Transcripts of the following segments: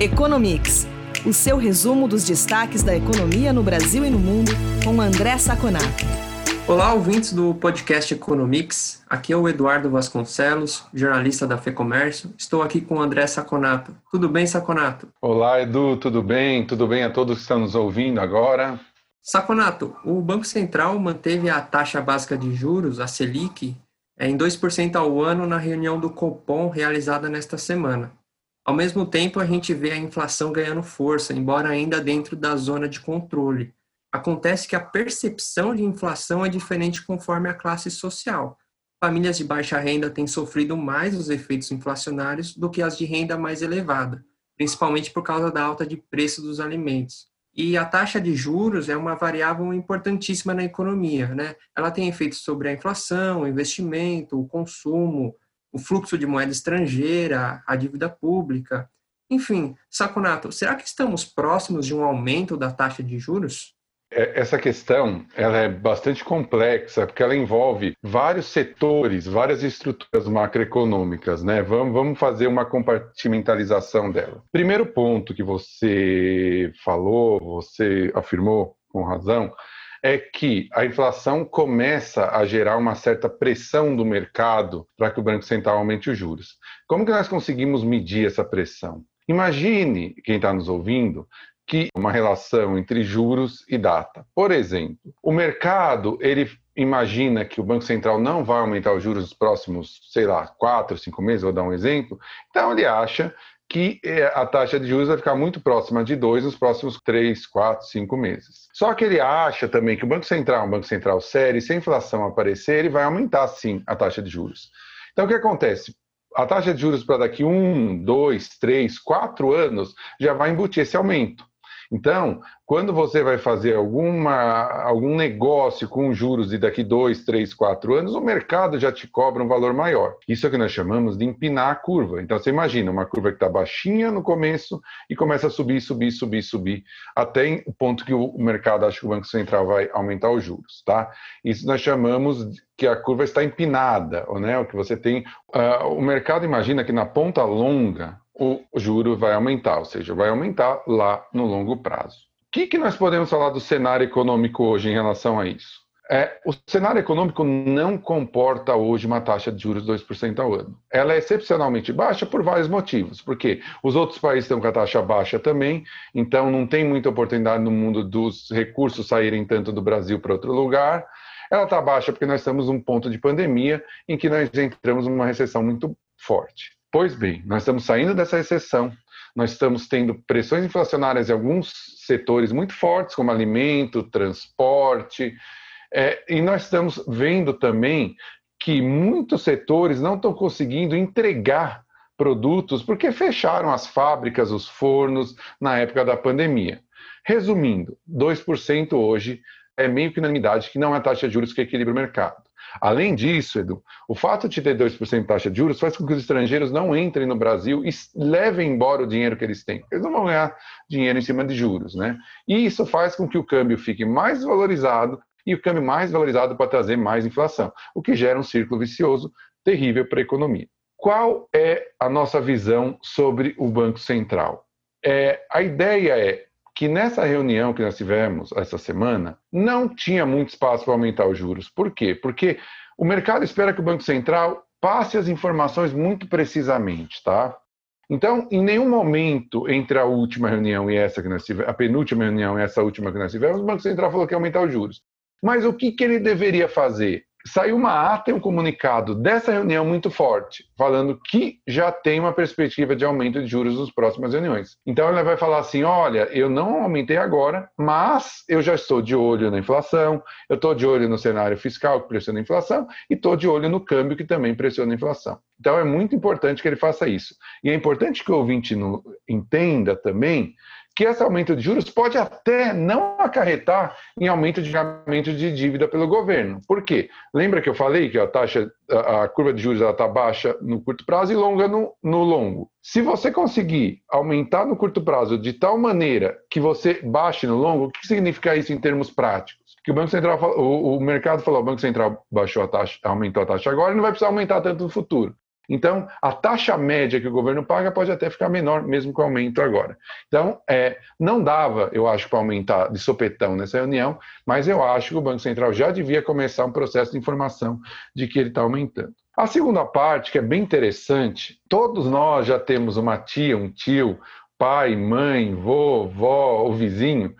Economics, o seu resumo dos destaques da economia no Brasil e no mundo, com André Saconato. Olá, ouvintes do podcast Economics. Aqui é o Eduardo Vasconcelos, jornalista da FEComércio. Estou aqui com o André Saconato. Tudo bem, Saconato? Olá, Edu, tudo bem? Tudo bem a todos que estão nos ouvindo agora? Saconato, o Banco Central manteve a taxa básica de juros, a Selic, em 2% ao ano na reunião do Copom realizada nesta semana. Ao mesmo tempo, a gente vê a inflação ganhando força, embora ainda dentro da zona de controle. Acontece que a percepção de inflação é diferente conforme a classe social. Famílias de baixa renda têm sofrido mais os efeitos inflacionários do que as de renda mais elevada, principalmente por causa da alta de preço dos alimentos. E a taxa de juros é uma variável importantíssima na economia, né? Ela tem efeitos sobre a inflação, o investimento, o consumo, o fluxo de moeda estrangeira, a dívida pública. Enfim, Saconato, será que estamos próximos de um aumento da taxa de juros? É, essa questão ela é bastante complexa porque ela envolve vários setores, várias estruturas macroeconômicas, né? Vamos, vamos fazer uma compartimentalização dela. Primeiro ponto que você falou, você afirmou com razão, é que a inflação começa a gerar uma certa pressão do mercado para que o Banco Central aumente os juros. Como que nós conseguimos medir essa pressão? Imagine, quem está nos ouvindo, que uma relação entre juros e data. Por exemplo, o mercado ele imagina que o Banco Central não vai aumentar os juros nos próximos, sei lá, quatro, cinco meses, vou dar um exemplo. Então ele acha que é, a taxa de juros vai ficar muito próxima de 2 nos próximos 3, 4, 5 meses. Só que ele acha também que o Banco Central é um Banco Central sério, se a inflação aparecer, ele vai aumentar sim a taxa de juros. Então o que acontece? A taxa de juros para daqui um, dois, três, quatro anos já vai embutir esse aumento. Então, quando você vai fazer alguma, algum negócio com juros de daqui dois, três, quatro anos, o mercado já te cobra um valor maior. Isso é o que nós chamamos de empinar a curva. Então, você imagina uma curva que está baixinha no começo e começa a subir, subir, subir, subir, até o ponto que o mercado acha que o Banco Central vai aumentar os juros. Tá? Isso nós chamamos que a curva está empinada, né? o que você tem. Uh, o mercado imagina que na ponta longa o juro vai aumentar, ou seja, vai aumentar lá no longo prazo. O que, que nós podemos falar do cenário econômico hoje em relação a isso? É, o cenário econômico não comporta hoje uma taxa de juros de 2% ao ano. Ela é excepcionalmente baixa por vários motivos. Porque os outros países estão com a taxa baixa também, então não tem muita oportunidade no mundo dos recursos saírem tanto do Brasil para outro lugar. Ela está baixa porque nós estamos num ponto de pandemia em que nós entramos numa recessão muito forte. Pois bem, nós estamos saindo dessa recessão, nós estamos tendo pressões inflacionárias em alguns setores muito fortes, como alimento, transporte, é, e nós estamos vendo também que muitos setores não estão conseguindo entregar produtos porque fecharam as fábricas, os fornos na época da pandemia. Resumindo, 2% hoje é meio que unanimidade que não é a taxa de juros que equilibra o mercado. Além disso, Edu, o fato de ter 2% de taxa de juros faz com que os estrangeiros não entrem no Brasil e levem embora o dinheiro que eles têm. Eles não vão ganhar dinheiro em cima de juros, né? E isso faz com que o câmbio fique mais valorizado e o câmbio mais valorizado para trazer mais inflação, o que gera um círculo vicioso terrível para a economia. Qual é a nossa visão sobre o Banco Central? É, a ideia é que nessa reunião que nós tivemos essa semana, não tinha muito espaço para aumentar os juros. Por quê? Porque o mercado espera que o Banco Central passe as informações muito precisamente, tá? Então, em nenhum momento entre a última reunião e essa que nós tivemos, a penúltima reunião e essa última que nós tivemos, o Banco Central falou que ia aumentar os juros. Mas o que, que ele deveria fazer? Saiu uma ata e um comunicado dessa reunião muito forte, falando que já tem uma perspectiva de aumento de juros nas próximas reuniões. Então ela vai falar assim: olha, eu não aumentei agora, mas eu já estou de olho na inflação, eu estou de olho no cenário fiscal que pressiona a inflação e estou de olho no câmbio que também pressiona a inflação. Então é muito importante que ele faça isso. E é importante que o ouvinte entenda também que esse aumento de juros pode até não acarretar em aumento de pagamento de dívida pelo governo. Por quê? Lembra que eu falei que a taxa, a curva de juros está baixa no curto prazo e longa no, no longo. Se você conseguir aumentar no curto prazo de tal maneira que você baixe no longo, o que significa isso em termos práticos? Que o Banco Central, o, o mercado falou, o Banco Central baixou a taxa, aumentou a taxa agora e não vai precisar aumentar tanto no futuro. Então, a taxa média que o governo paga pode até ficar menor, mesmo com o aumento agora. Então, é, não dava, eu acho, para aumentar de sopetão nessa reunião, mas eu acho que o Banco Central já devia começar um processo de informação de que ele está aumentando. A segunda parte, que é bem interessante, todos nós já temos uma tia, um tio, pai, mãe, vô, vó ou vizinho,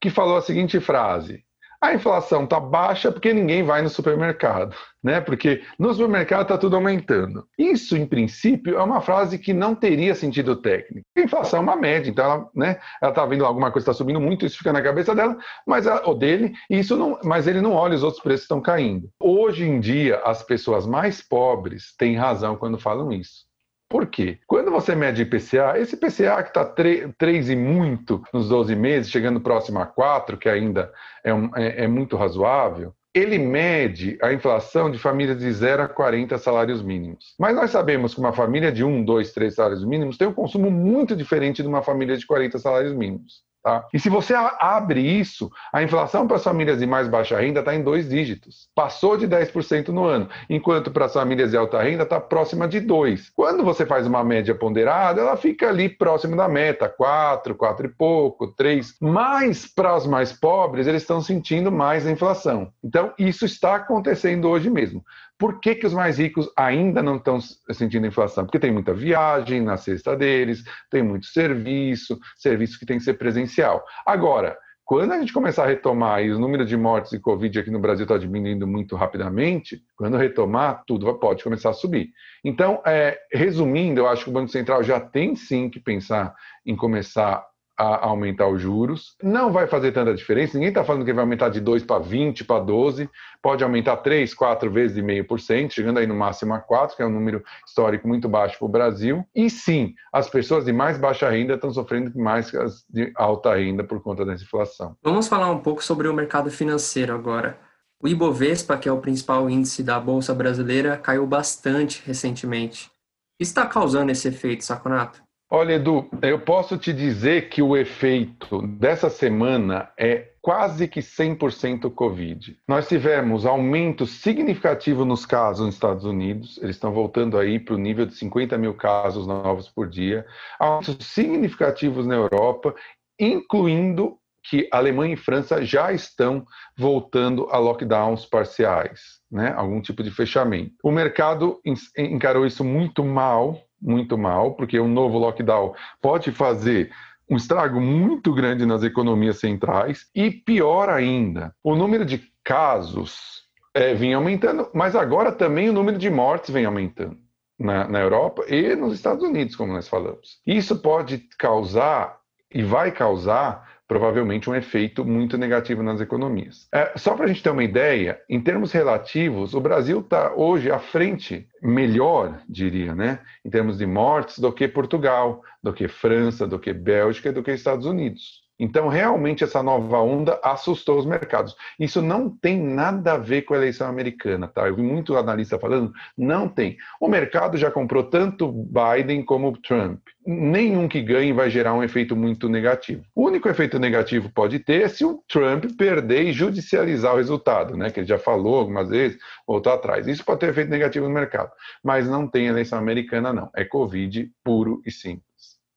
que falou a seguinte frase: a inflação está baixa porque ninguém vai no supermercado, né? Porque no supermercado está tudo aumentando. Isso, em princípio, é uma frase que não teria sentido técnico. A inflação é uma média, então ela, né? Ela está vendo alguma coisa está subindo muito, isso fica na cabeça dela, mas ela, ou dele, isso não, mas ele não olha os outros preços estão caindo. Hoje em dia, as pessoas mais pobres têm razão quando falam isso. Por quê? Quando você mede IPCA, esse IPCA que está 3 e muito nos 12 meses, chegando próximo a 4, que ainda é, um, é, é muito razoável, ele mede a inflação de famílias de 0 a 40 salários mínimos. Mas nós sabemos que uma família de 1, 2, 3 salários mínimos tem um consumo muito diferente de uma família de 40 salários mínimos. Tá? E se você abre isso, a inflação para as famílias de mais baixa renda está em dois dígitos. Passou de 10% no ano, enquanto para as famílias de alta renda está próxima de 2%. Quando você faz uma média ponderada, ela fica ali próximo da meta, 4, 4 e pouco, 3. Mas para os mais pobres, eles estão sentindo mais a inflação. Então, isso está acontecendo hoje mesmo. Por que, que os mais ricos ainda não estão sentindo inflação? Porque tem muita viagem na cesta deles, tem muito serviço, serviço que tem que ser presencial. Agora, quando a gente começar a retomar e os números de mortes de Covid aqui no Brasil está diminuindo muito rapidamente, quando retomar, tudo pode começar a subir. Então, é, resumindo, eu acho que o Banco Central já tem sim que pensar em começar a aumentar os juros. Não vai fazer tanta diferença, ninguém está falando que vai aumentar de 2 para 20, para 12, pode aumentar 3, 4 vezes e meio por cento, chegando aí no máximo a 4, que é um número histórico muito baixo para o Brasil. E sim, as pessoas de mais baixa renda estão sofrendo mais que as de alta renda por conta da inflação. Vamos falar um pouco sobre o mercado financeiro agora. O Ibovespa, que é o principal índice da Bolsa Brasileira, caiu bastante recentemente. O que está causando esse efeito, Saconato? Olha, Edu, eu posso te dizer que o efeito dessa semana é quase que 100% Covid. Nós tivemos aumento significativo nos casos nos Estados Unidos, eles estão voltando aí para o nível de 50 mil casos novos por dia, aumentos significativos na Europa, incluindo que Alemanha e França já estão voltando a lockdowns parciais, né? algum tipo de fechamento. O mercado encarou isso muito mal, muito mal, porque um novo lockdown pode fazer um estrago muito grande nas economias centrais e pior ainda, o número de casos é, vinha aumentando, mas agora também o número de mortes vem aumentando na, na Europa e nos Estados Unidos, como nós falamos. Isso pode causar e vai causar provavelmente um efeito muito negativo nas economias. É, só para a gente ter uma ideia, em termos relativos, o Brasil está hoje à frente, melhor, diria, né, em termos de mortes, do que Portugal, do que França, do que Bélgica e do que Estados Unidos. Então, realmente, essa nova onda assustou os mercados. Isso não tem nada a ver com a eleição americana, tá? Eu vi muito analista falando, não tem. O mercado já comprou tanto Biden como Trump. Nenhum que ganhe vai gerar um efeito muito negativo. O único efeito negativo pode ter é se o Trump perder e judicializar o resultado, né? Que ele já falou algumas vezes, voltou atrás. Isso pode ter efeito negativo no mercado. Mas não tem eleição americana, não. É Covid puro e simples.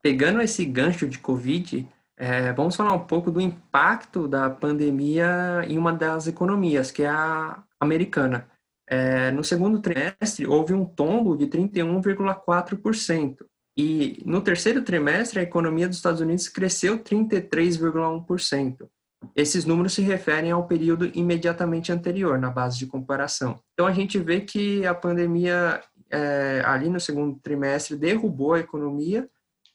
Pegando esse gancho de Covid, é, vamos falar um pouco do impacto da pandemia em uma das economias, que é a americana. É, no segundo trimestre, houve um tombo de 31,4%. E no terceiro trimestre, a economia dos Estados Unidos cresceu 33,1%. Esses números se referem ao período imediatamente anterior, na base de comparação. Então, a gente vê que a pandemia, é, ali no segundo trimestre, derrubou a economia,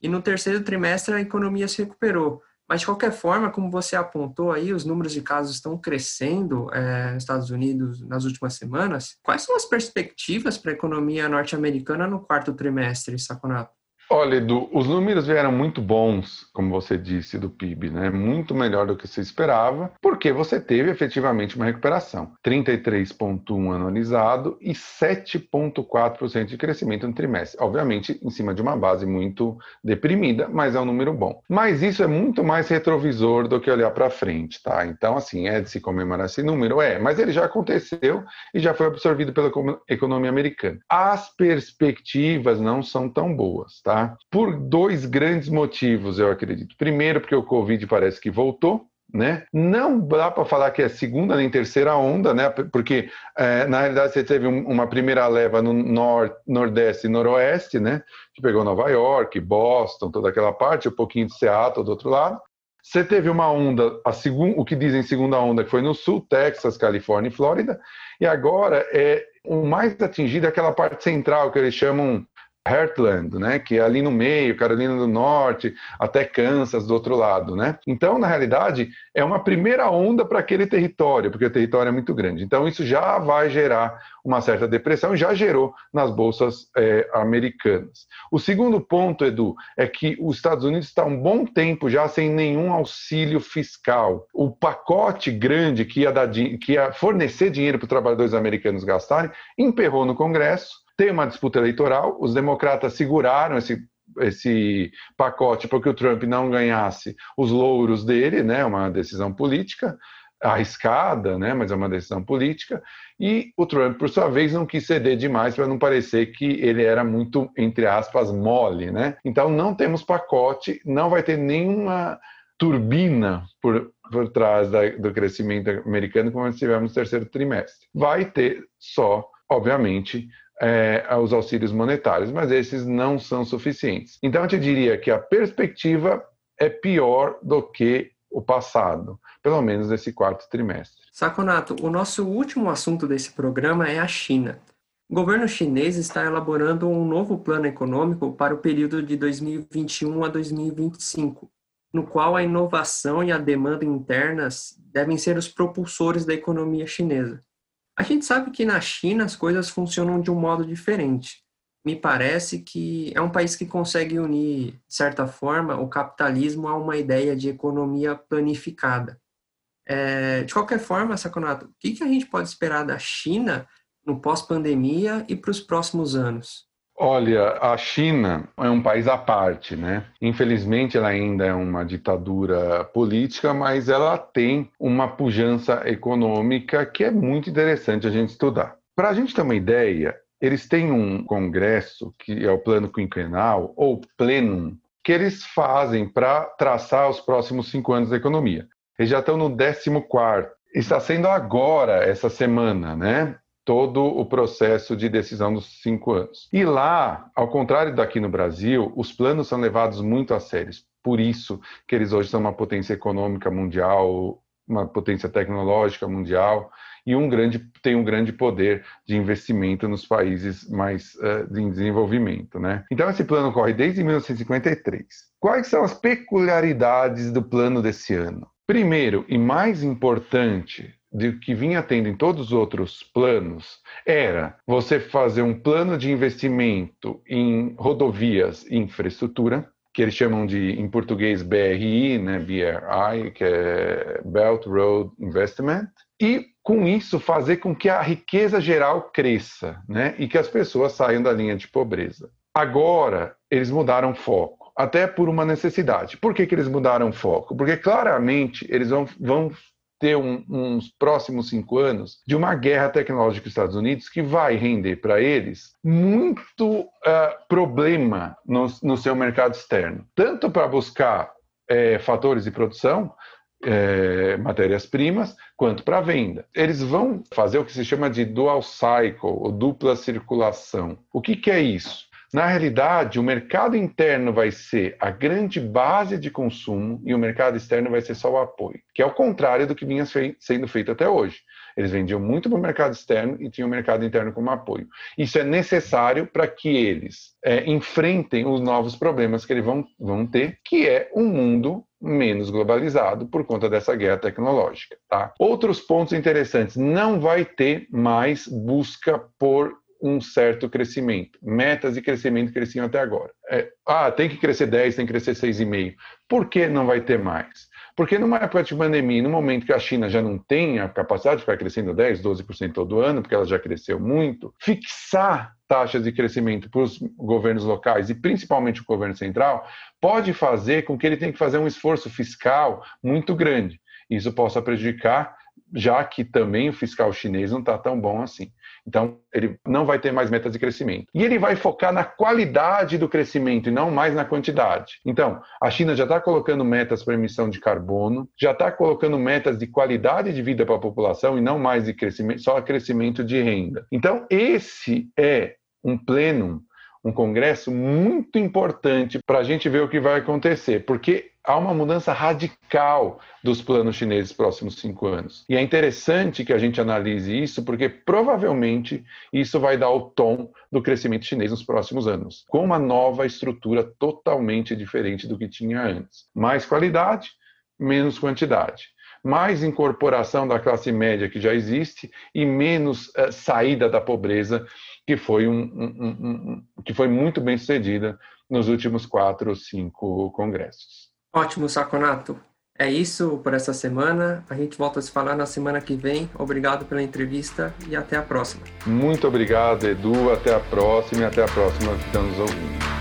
e no terceiro trimestre a economia se recuperou. Mas, de qualquer forma, como você apontou aí, os números de casos estão crescendo é, nos Estados Unidos nas últimas semanas. Quais são as perspectivas para a economia norte-americana no quarto trimestre, Saconato? Olha, Edu, os números vieram muito bons, como você disse, do PIB, né? Muito melhor do que se esperava, porque você teve efetivamente uma recuperação. 33,1% anualizado e 7,4% de crescimento no trimestre. Obviamente, em cima de uma base muito deprimida, mas é um número bom. Mas isso é muito mais retrovisor do que olhar para frente, tá? Então, assim, é de se comemorar esse número? É, mas ele já aconteceu e já foi absorvido pela economia americana. As perspectivas não são tão boas, tá? Por dois grandes motivos, eu acredito. Primeiro, porque o Covid parece que voltou, né? Não dá para falar que é segunda nem terceira onda, né? Porque é, na realidade você teve um, uma primeira leva no nor, nordeste e noroeste, né? Que pegou Nova York, Boston, toda aquela parte, um pouquinho de Seattle do outro lado. Você teve uma onda, a o que dizem segunda onda, que foi no sul, Texas, Califórnia e Flórida, e agora é o mais atingido é aquela parte central que eles chamam Heartland, né, que é ali no meio, Carolina do Norte, até Kansas do outro lado, né? Então, na realidade, é uma primeira onda para aquele território, porque o território é muito grande. Então, isso já vai gerar uma certa depressão, já gerou nas bolsas é, americanas. O segundo ponto, Edu, é que os Estados Unidos está um bom tempo já sem nenhum auxílio fiscal. O pacote grande que ia, dar, que ia fornecer dinheiro para os trabalhadores americanos gastarem emperrou no Congresso tem uma disputa eleitoral, os democratas seguraram esse, esse pacote para que o Trump não ganhasse os louros dele, né, uma decisão política arriscada, né, mas é uma decisão política, e o Trump, por sua vez, não quis ceder demais para não parecer que ele era muito, entre aspas, mole, né? Então não temos pacote, não vai ter nenhuma turbina por, por trás da, do crescimento americano como nós tivemos no terceiro trimestre. Vai ter só, obviamente, é, os auxílios monetários, mas esses não são suficientes. Então, eu te diria que a perspectiva é pior do que o passado, pelo menos nesse quarto trimestre. Saconato, o nosso último assunto desse programa é a China. O governo chinês está elaborando um novo plano econômico para o período de 2021 a 2025, no qual a inovação e a demanda internas devem ser os propulsores da economia chinesa. A gente sabe que na China as coisas funcionam de um modo diferente. Me parece que é um país que consegue unir, de certa forma, o capitalismo a uma ideia de economia planificada. É, de qualquer forma, Saconato, o que, que a gente pode esperar da China no pós-pandemia e para os próximos anos? Olha, a China é um país à parte, né? Infelizmente, ela ainda é uma ditadura política, mas ela tem uma pujança econômica que é muito interessante a gente estudar. Para a gente ter uma ideia, eles têm um congresso, que é o Plano Quinquenal, ou Plenum, que eles fazem para traçar os próximos cinco anos da economia. Eles já estão no 14 Está sendo agora, essa semana, né? Todo o processo de decisão dos cinco anos. E lá, ao contrário daqui no Brasil, os planos são levados muito a sério. Por isso que eles hoje são uma potência econômica mundial, uma potência tecnológica mundial e um grande, tem um grande poder de investimento nos países mais uh, em desenvolvimento. Né? Então, esse plano corre desde 1953. Quais são as peculiaridades do plano desse ano? Primeiro, e mais importante, de que vinha tendo em todos os outros planos era você fazer um plano de investimento em rodovias e infraestrutura, que eles chamam de, em português, BRI, né, BRI, que é Belt Road Investment, e com isso fazer com que a riqueza geral cresça, né, e que as pessoas saiam da linha de pobreza. Agora, eles mudaram foco, até por uma necessidade. Por que, que eles mudaram foco? Porque claramente eles vão, vão ter um, uns próximos cinco anos de uma guerra tecnológica com os Estados Unidos que vai render para eles muito uh, problema no, no, seu mercado externo, tanto para buscar é, fatores de produção, é, matérias-primas, quanto para venda. Eles vão fazer o que se chama de dual cycle, ou dupla circulação. O que, que é isso? Na realidade, o mercado interno vai ser a grande base de consumo e o mercado externo vai ser só o apoio, que é o contrário do que vinha sendo feito até hoje. Eles vendiam muito para o mercado externo e tinham o mercado interno como apoio. Isso é necessário para que eles é, enfrentem os novos problemas que eles vão, vão ter, que é um mundo menos globalizado por conta dessa guerra tecnológica. Tá? Outros pontos interessantes: não vai ter mais busca por um certo crescimento. Metas de crescimento cresciam até agora. É, ah, tem que crescer 10, tem que crescer 6,5. Por que não vai ter mais? Porque numa época de pandemia, no momento que a China já não tem a capacidade de ficar crescendo 10, 12% todo ano, porque ela já cresceu muito, fixar taxas de crescimento para os governos locais e principalmente o governo central pode fazer com que ele tenha que fazer um esforço fiscal muito grande. Isso possa prejudicar já que também o fiscal chinês não está tão bom assim. Então, ele não vai ter mais metas de crescimento. E ele vai focar na qualidade do crescimento e não mais na quantidade. Então, a China já está colocando metas para emissão de carbono, já está colocando metas de qualidade de vida para a população e não mais de crescimento, só crescimento de renda. Então, esse é um pleno um congresso muito importante para a gente ver o que vai acontecer, porque há uma mudança radical dos planos chineses próximos cinco anos. E é interessante que a gente analise isso, porque provavelmente isso vai dar o tom do crescimento chinês nos próximos anos, com uma nova estrutura totalmente diferente do que tinha antes. Mais qualidade, menos quantidade mais incorporação da classe média que já existe e menos uh, saída da pobreza que foi, um, um, um, que foi muito bem sucedida nos últimos quatro ou cinco congressos. Ótimo, Saconato. É isso por essa semana. A gente volta a se falar na semana que vem. Obrigado pela entrevista e até a próxima. Muito obrigado, Edu. Até a próxima e até a próxima que estamos ouvindo.